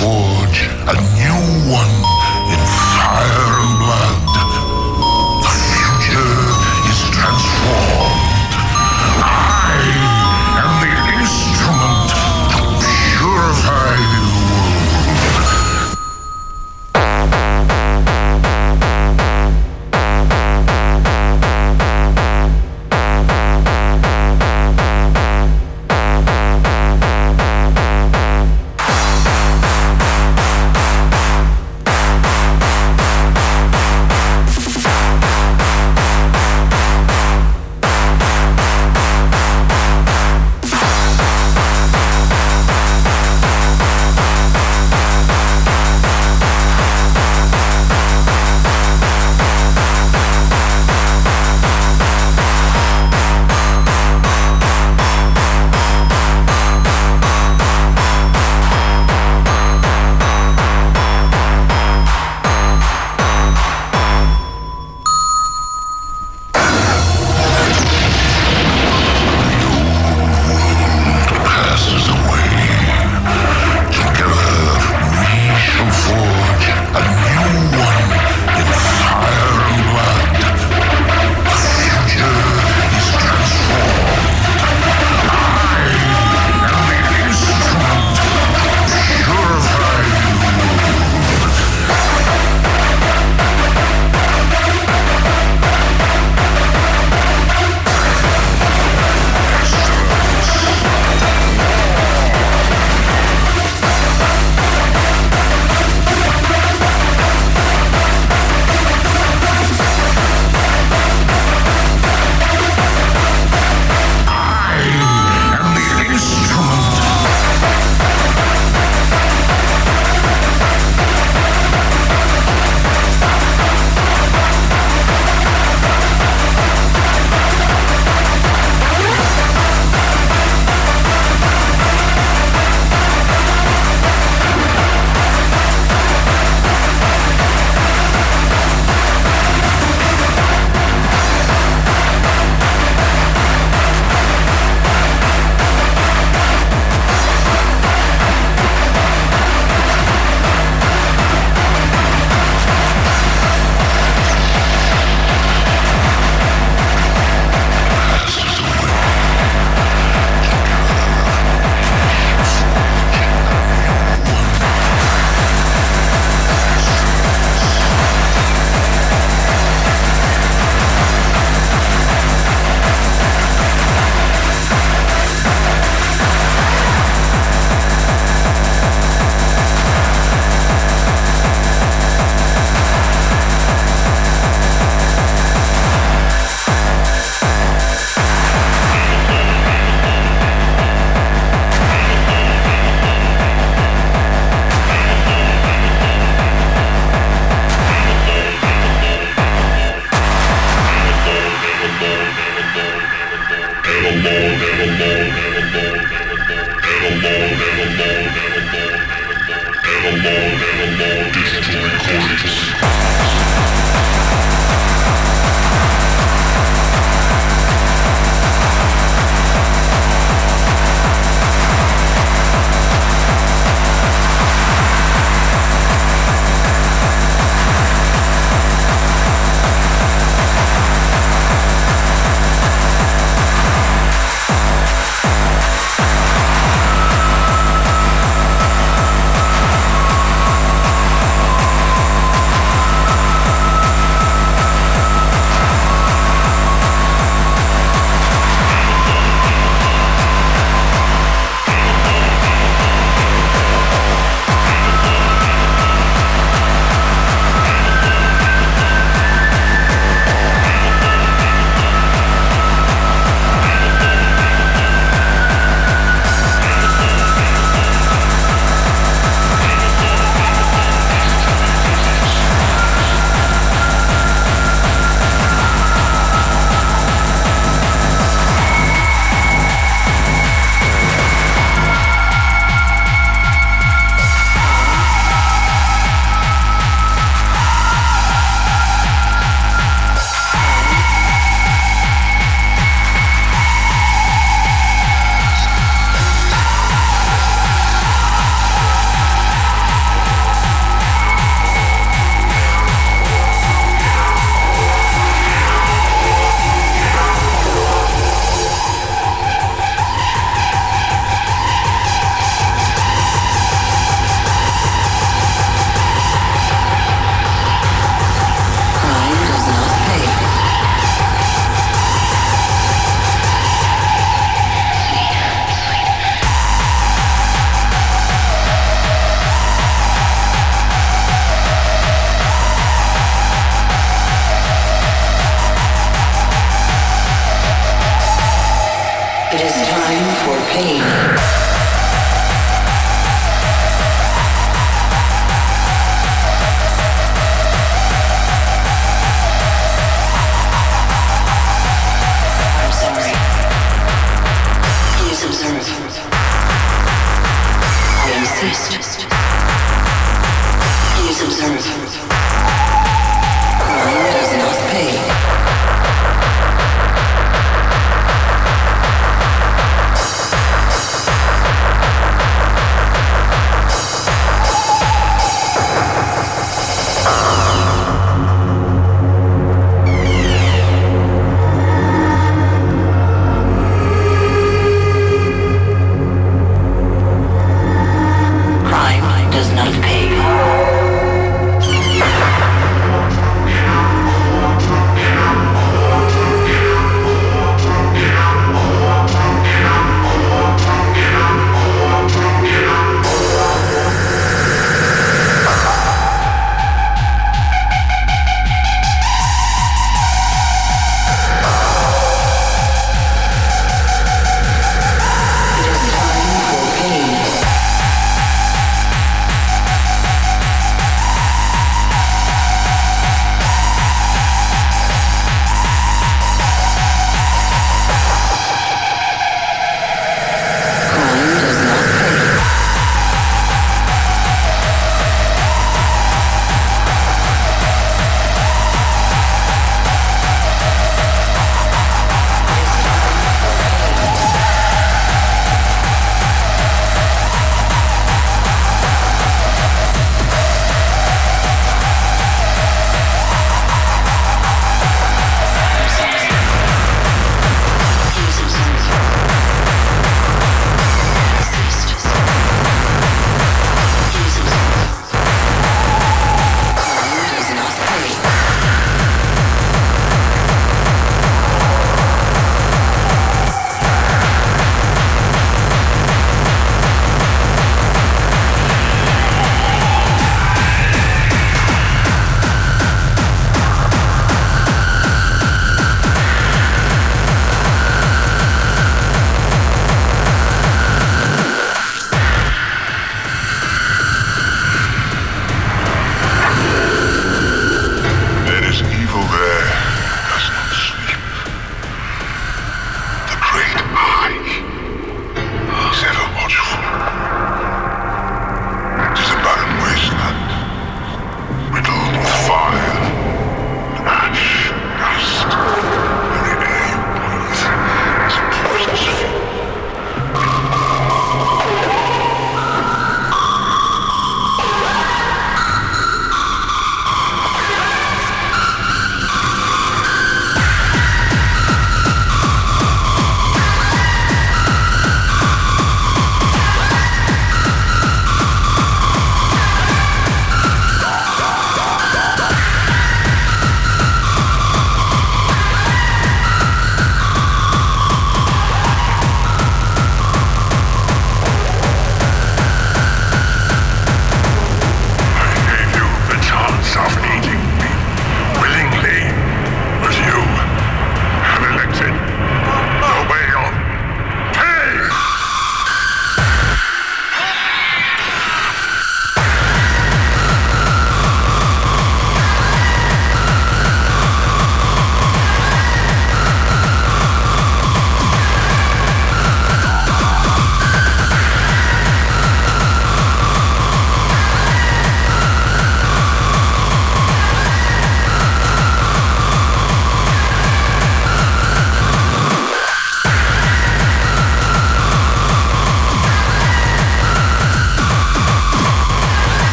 forge a new one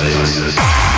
Thank you.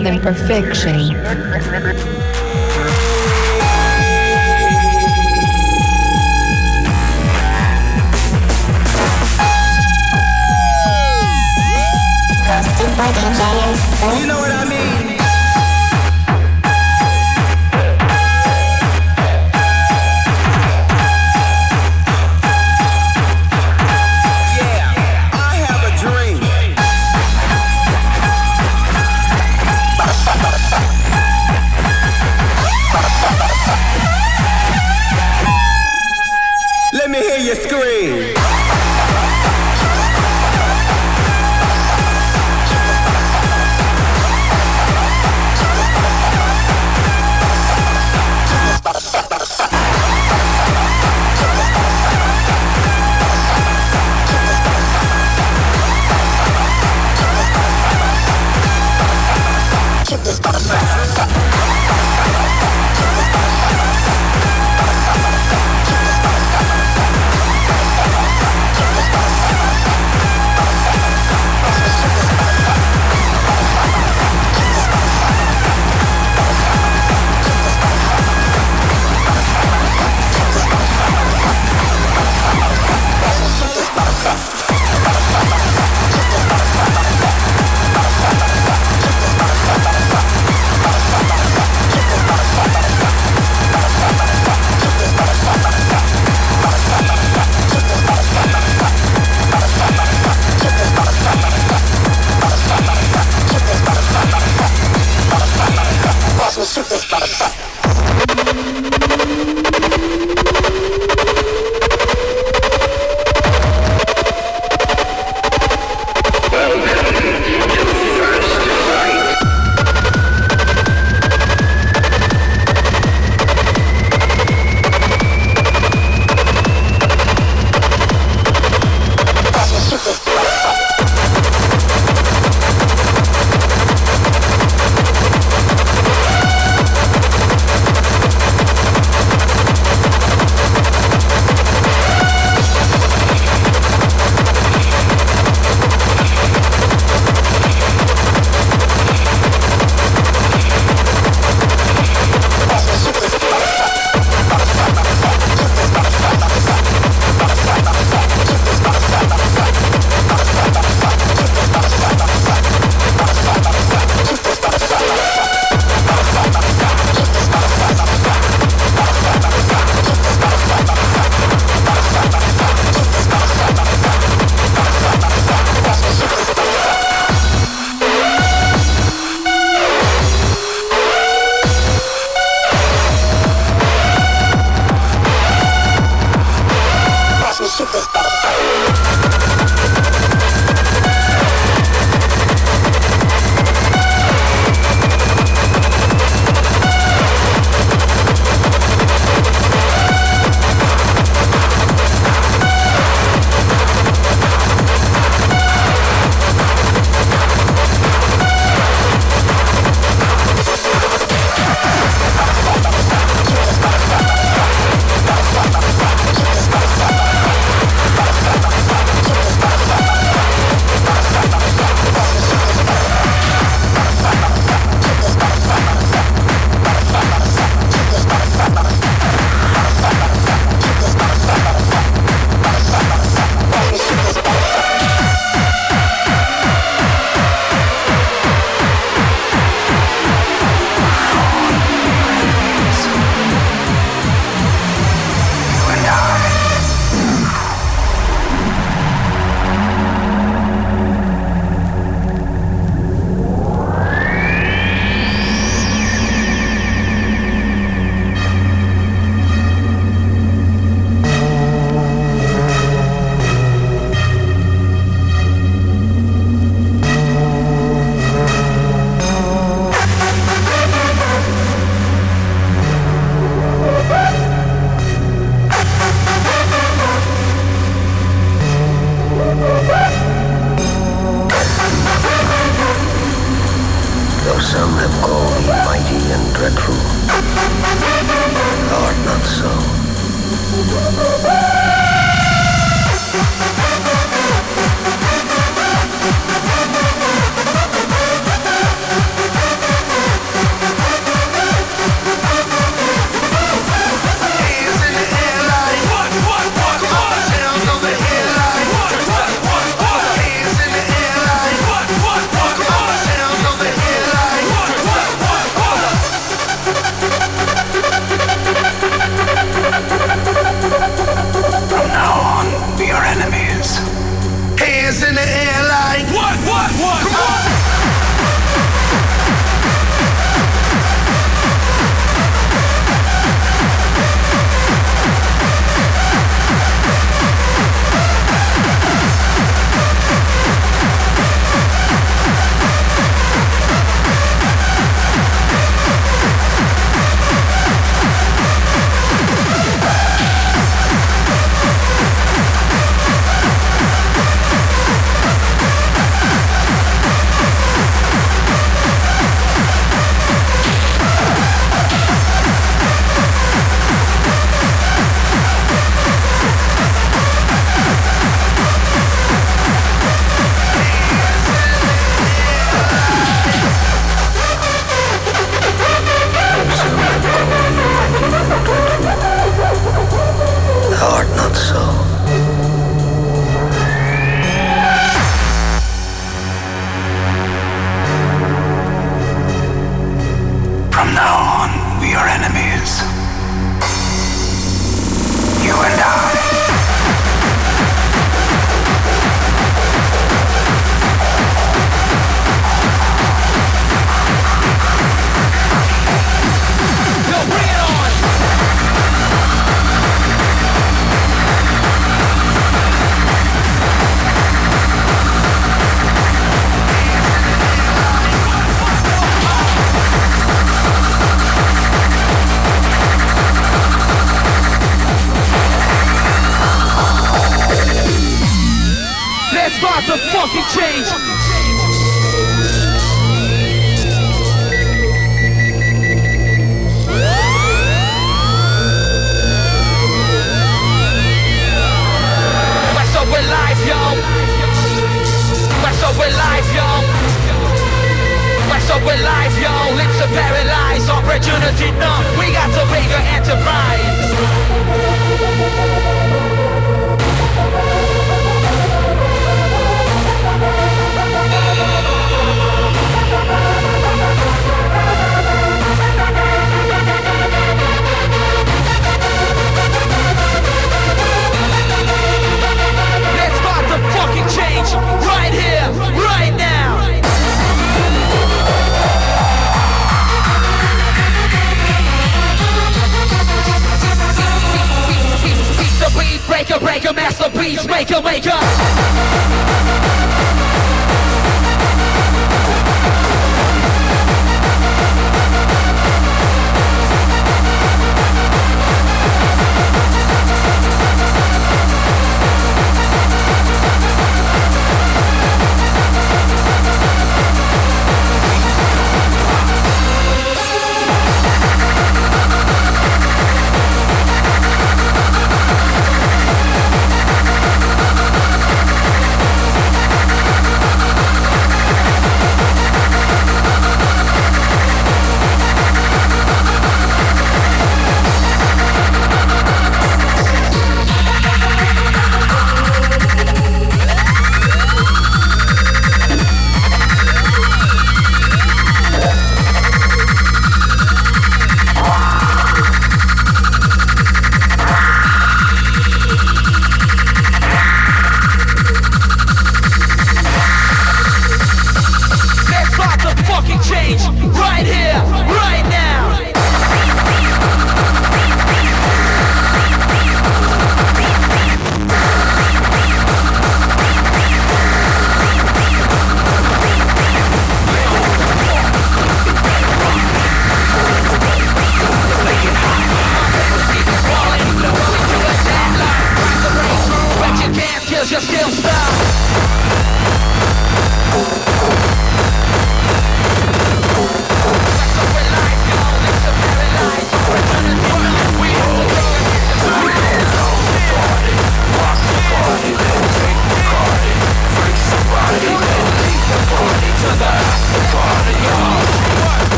Than perfection.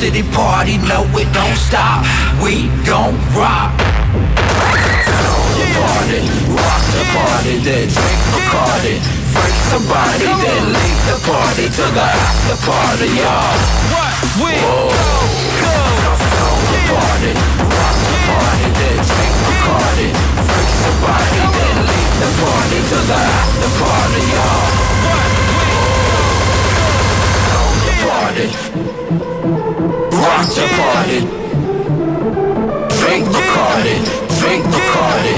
City party, no it don't stop. We gon' rock. Party, rock the party, then drink Bacardi. Freak somebody, then leave the party to the after party, y'all. What we go go Party, rock the party, then drink Bacardi. Freak somebody, then leave the party to the after party, y'all. Party, rock the party. Drink Bacardi, drink the Bacardi,